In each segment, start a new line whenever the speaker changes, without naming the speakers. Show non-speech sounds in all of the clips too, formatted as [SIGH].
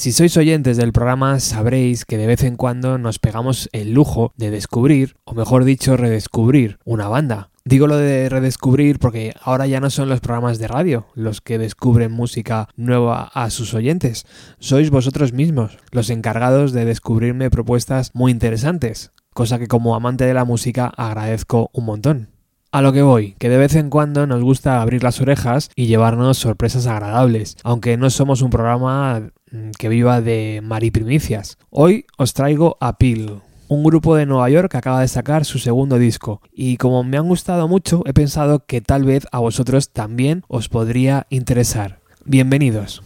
Si sois oyentes del programa sabréis que de vez en cuando nos pegamos el lujo de descubrir, o mejor dicho, redescubrir una banda. Digo lo de redescubrir porque ahora ya no son los programas de radio los que descubren música nueva a sus oyentes, sois vosotros mismos los encargados de descubrirme propuestas muy interesantes, cosa que como amante de la música agradezco un montón. A lo que voy, que de vez en cuando nos gusta abrir las orejas y llevarnos sorpresas agradables, aunque no somos un programa mm, que viva de mariprimicias. Hoy os traigo a Peel, un grupo de Nueva York que acaba de sacar su segundo disco, y como me han gustado mucho, he pensado que tal vez a vosotros también os podría interesar. Bienvenidos.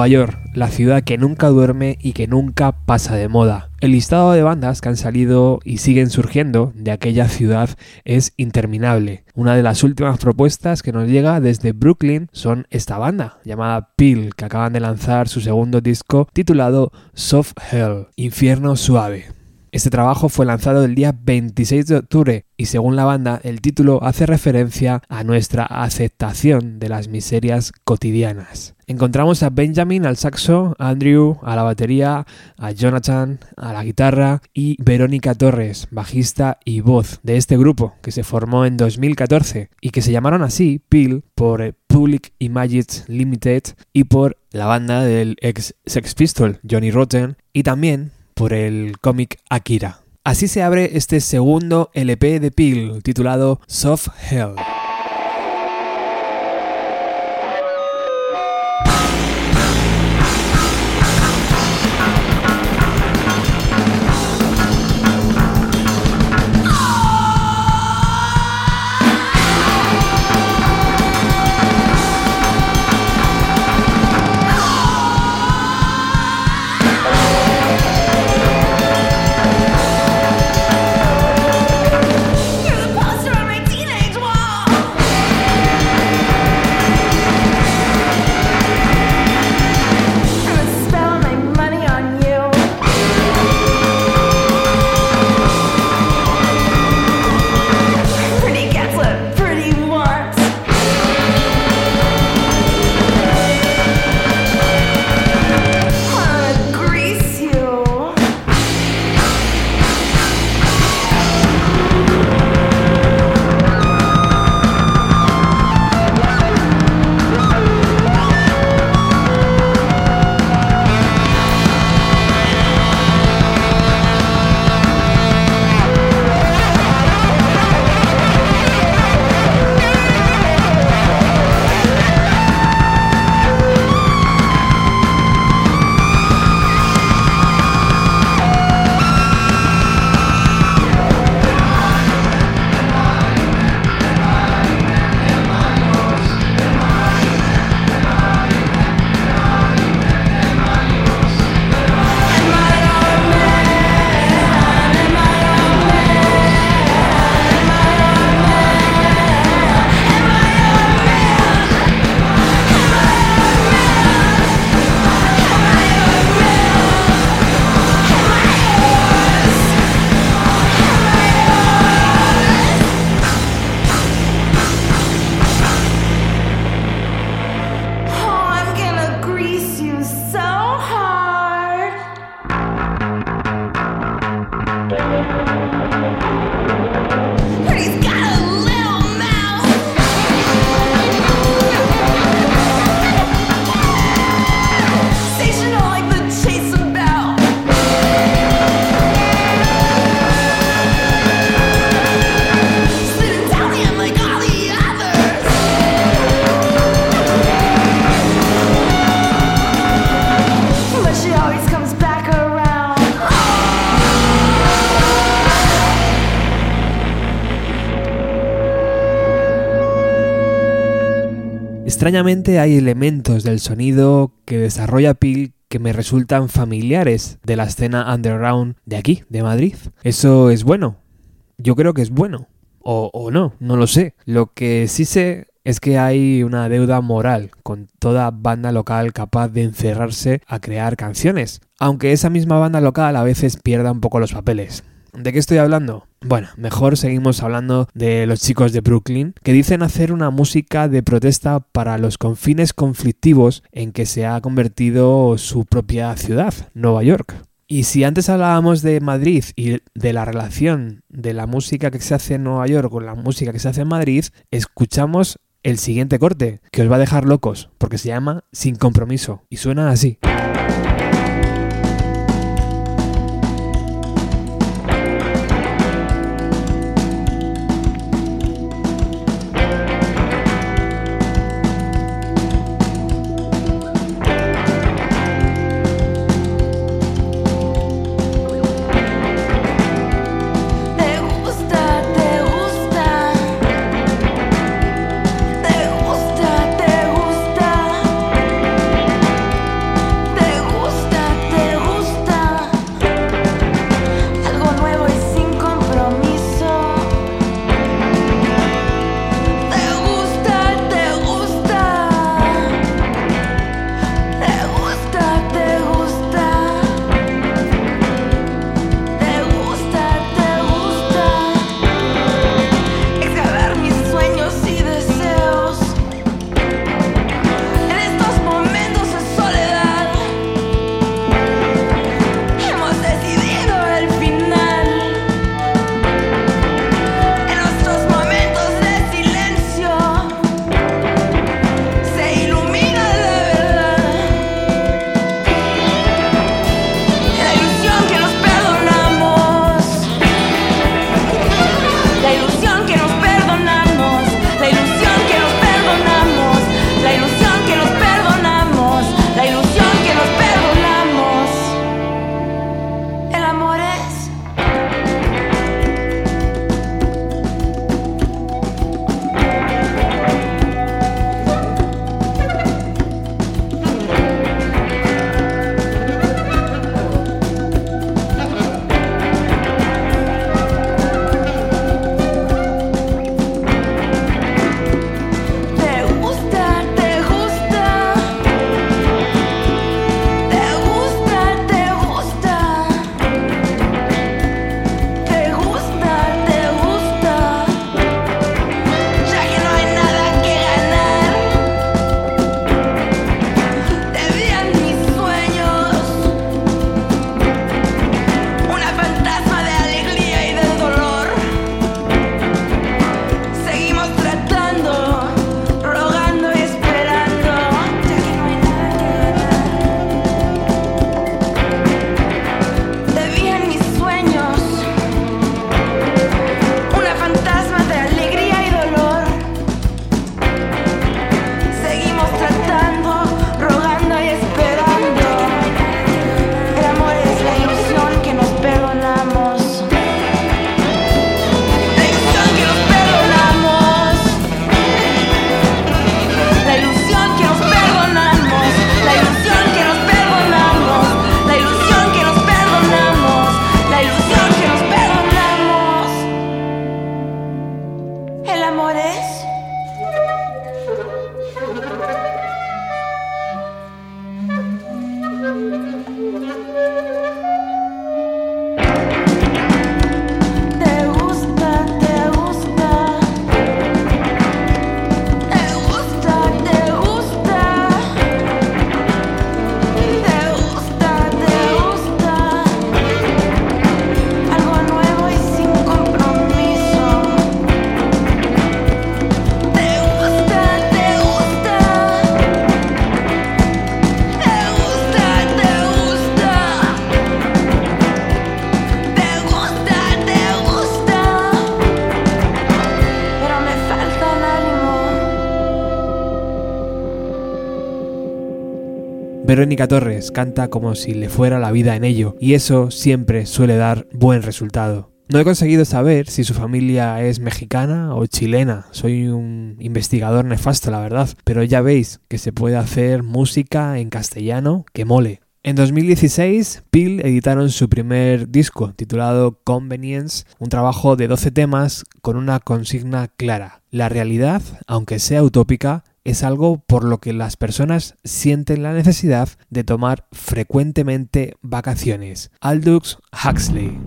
Nueva York, la ciudad que nunca duerme y que nunca pasa de moda. El listado de bandas que han salido y siguen surgiendo de aquella ciudad es interminable. Una de las últimas propuestas que nos llega desde Brooklyn son esta banda llamada Peel, que acaban de lanzar su segundo disco titulado Soft Hell, Infierno Suave. Este trabajo fue lanzado el día 26 de octubre y según la banda el título hace referencia a nuestra aceptación de las miserias cotidianas. Encontramos a Benjamin al saxo, a Andrew a la batería, a Jonathan a la guitarra y Verónica Torres, bajista y voz de este grupo que se formó en 2014 y que se llamaron así, Peel, por Public Images Limited y por la banda del ex Sex Pistol, Johnny Rotten, y también por el cómic Akira. Así se abre este segundo LP de Peel titulado Soft Hell. Extrañamente hay elementos del sonido que desarrolla Peel que me resultan familiares de la escena underground de aquí, de Madrid. Eso es bueno. Yo creo que es bueno. O, o no, no lo sé. Lo que sí sé es que hay una deuda moral con toda banda local capaz de encerrarse a crear canciones, aunque esa misma banda local a veces pierda un poco los papeles. ¿De qué estoy hablando? Bueno, mejor seguimos hablando de los chicos de Brooklyn, que dicen hacer una música de protesta para los confines conflictivos en que se ha convertido su propia ciudad, Nueva York. Y si antes hablábamos de Madrid y de la relación de la música que se hace en Nueva York con la música que se hace en Madrid, escuchamos el siguiente corte, que os va a dejar locos, porque se llama Sin compromiso, y suena así. Verónica Torres canta como si le fuera la vida en ello, y eso siempre suele dar buen resultado. No he conseguido saber si su familia es mexicana o chilena. Soy un investigador nefasto, la verdad. Pero ya veis que se puede hacer música en castellano que mole. En 2016, Peel editaron su primer disco titulado Convenience, un trabajo de 12 temas con una consigna clara. La realidad, aunque sea utópica, es algo por lo que las personas sienten la necesidad de tomar frecuentemente vacaciones. Aldous Huxley.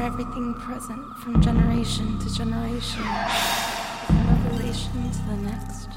Everything present from generation to generation, from revelation to the next.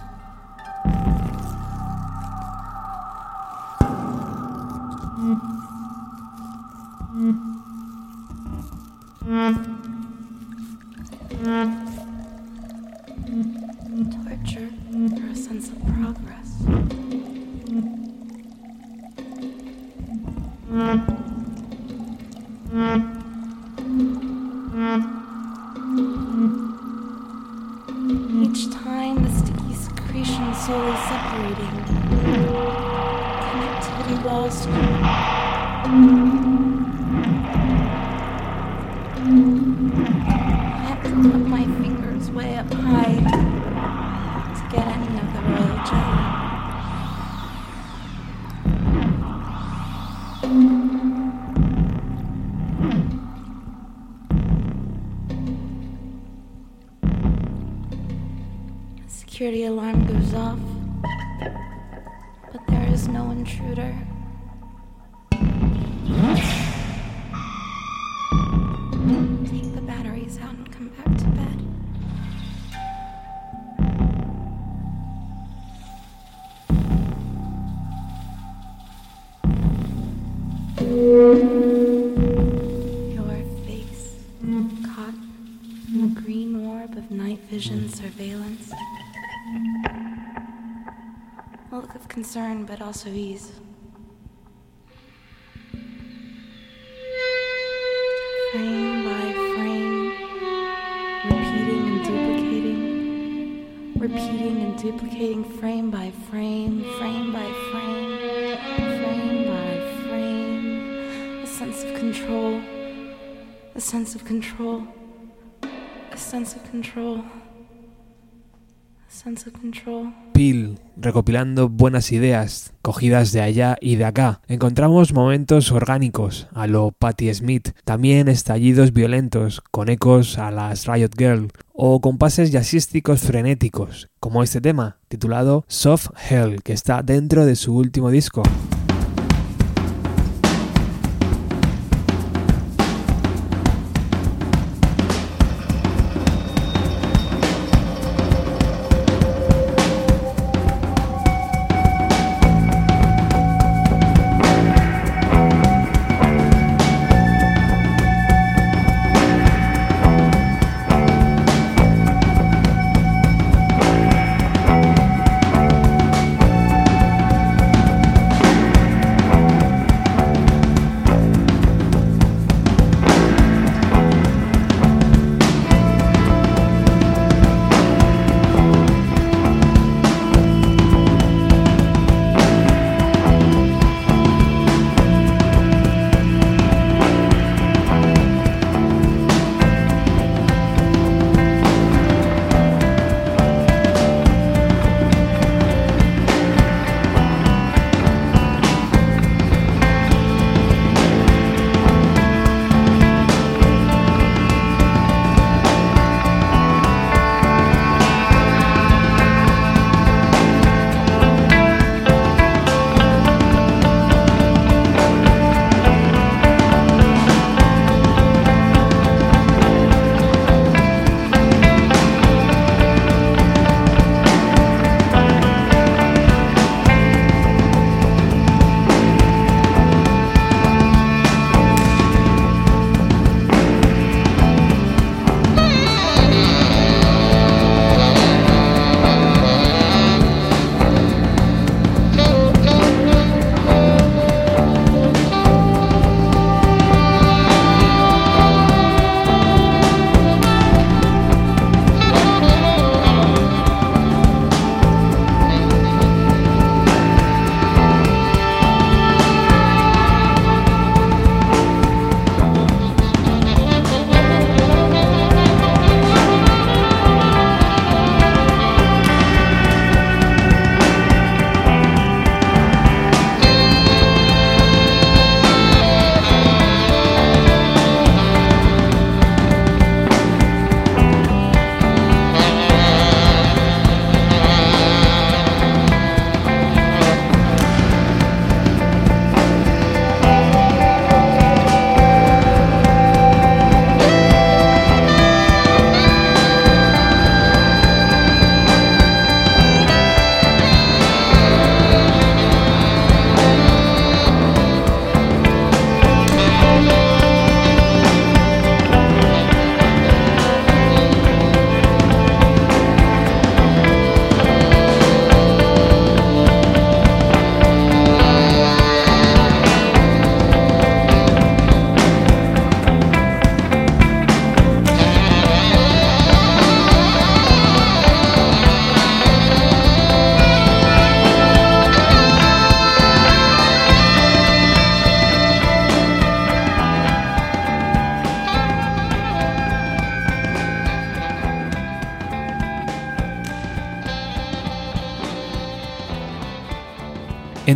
Security alarm goes off, but there is no intruder. Concern, but also ease. Frame by frame, repeating and duplicating, repeating and duplicating frame by frame, frame by frame, frame by frame. A sense of control, a sense of control, a sense of control.
Peel, recopilando buenas ideas, cogidas de allá y de acá. Encontramos momentos orgánicos, a lo Patti Smith, también estallidos violentos, con ecos a las Riot Girl, o compases jazzísticos frenéticos, como este tema, titulado Soft Hell, que está dentro de su último disco.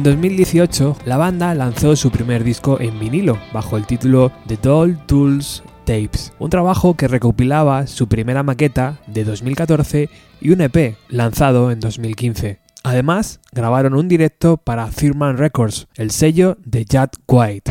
En 2018, la banda lanzó su primer disco en vinilo, bajo el título The Doll Tools Tapes, un trabajo que recopilaba su primera maqueta de 2014 y un EP lanzado en 2015. Además, grabaron un directo para Thurman Records, el sello de Jack White.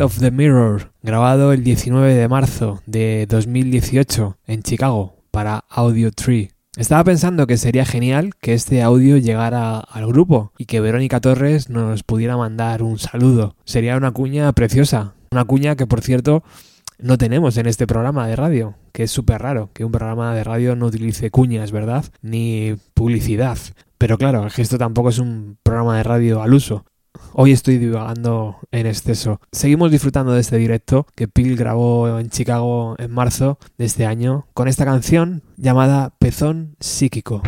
Of the Mirror, grabado el 19 de marzo de 2018 en Chicago para Audio Tree. Estaba pensando que sería genial que este audio llegara al grupo y que Verónica Torres nos pudiera mandar un saludo. Sería una cuña preciosa, una cuña que por cierto no tenemos en este programa de radio, que es súper raro que un programa de radio no utilice cuñas, ¿verdad? Ni publicidad. Pero claro, esto tampoco es un programa de radio al uso. Hoy estoy divagando en exceso. Seguimos disfrutando de este directo que Pil grabó en Chicago en marzo de este año con esta canción llamada Pezón Psíquico.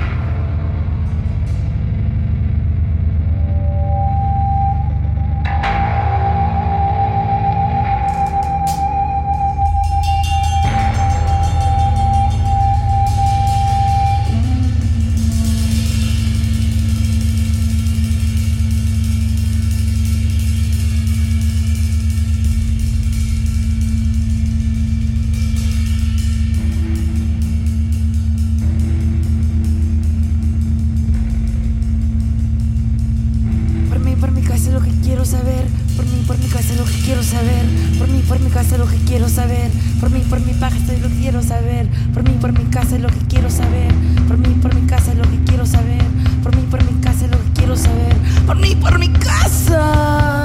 casa lo que quiero saber. Por mí, por mi casa lo que quiero saber. Por mí, por mi paja lo que quiero saber. Por mí, por mi casa lo que quiero saber. Por mí, por mi casa lo que quiero saber. Por mí, por mi casa lo que quiero saber. Por mí, por mi casa.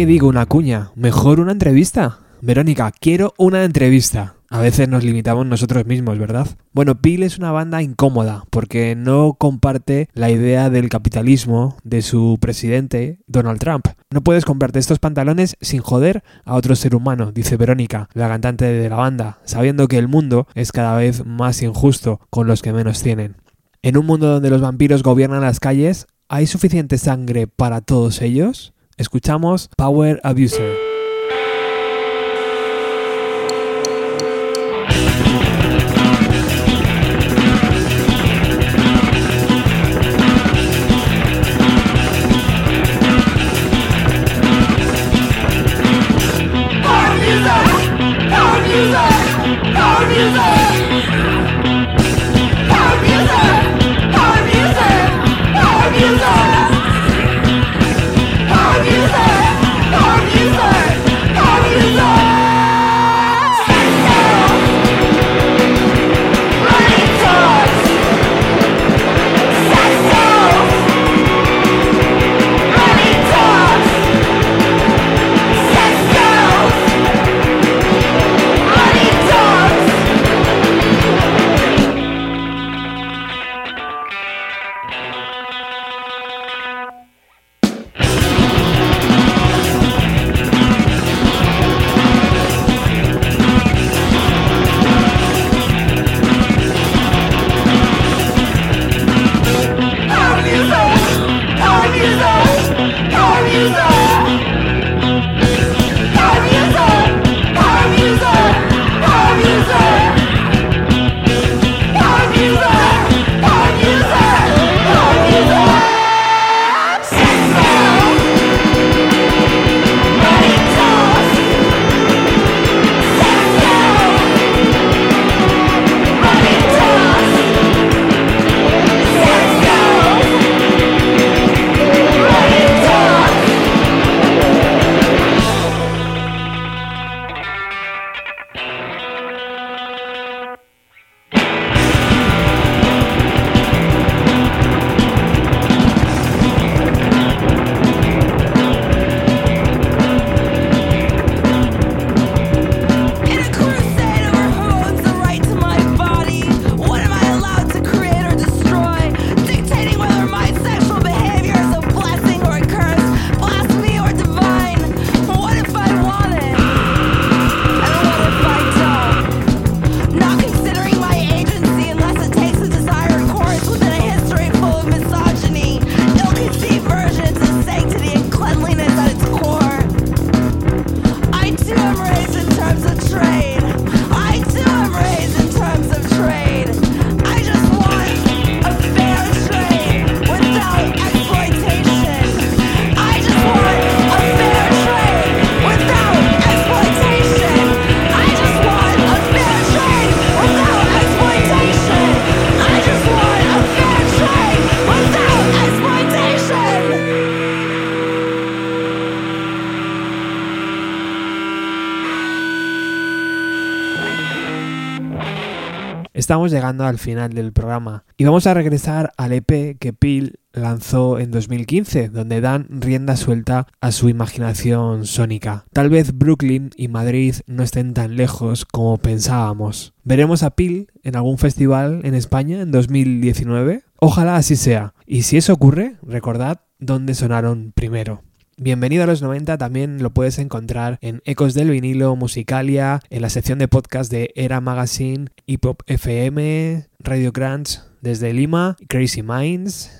¿Qué digo una cuña? Mejor una entrevista. Verónica, quiero una entrevista. A veces nos limitamos nosotros mismos, ¿verdad? Bueno, Peel es una banda incómoda porque no comparte la idea del capitalismo de su presidente, Donald Trump. No puedes comprarte estos pantalones sin joder a otro ser humano, dice Verónica, la cantante de la banda, sabiendo que el mundo es cada vez más injusto con los que menos tienen. En un mundo donde los vampiros gobiernan las calles, ¿hay suficiente sangre para todos ellos? Escuchamos Power Abuser.
you.
Estamos llegando al final del programa y vamos a regresar al EP que Peel lanzó en 2015, donde dan rienda suelta a su imaginación sónica. Tal vez Brooklyn y Madrid no estén tan lejos como pensábamos. ¿Veremos a Peel en algún festival en España en 2019? Ojalá así sea. Y si eso ocurre, recordad dónde sonaron primero. Bienvenido a los 90 también lo puedes encontrar en Ecos del Vinilo, Musicalia, en la sección de podcast de Era Magazine, Hip Hop FM, Radio Crunch desde Lima, Crazy Minds.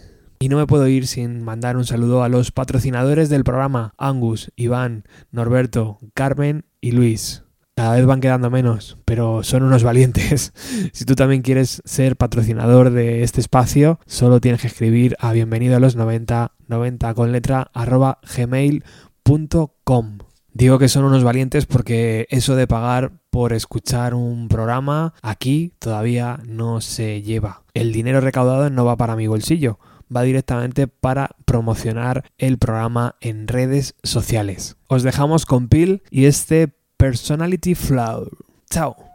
Y no me puedo ir sin mandar un saludo a los patrocinadores del programa, Angus, Iván, Norberto, Carmen y Luis. Cada vez van quedando menos, pero son unos valientes. [LAUGHS] si tú también quieres ser patrocinador de este espacio, solo tienes que escribir a bienvenido a los 90 90 con letra arroba gmail.com. Digo que son unos valientes porque eso de pagar por escuchar un programa aquí todavía no se lleva. El dinero recaudado no va para mi bolsillo, va directamente para promocionar el programa en redes sociales. Os dejamos con Pil y este Personality Flow. Chao.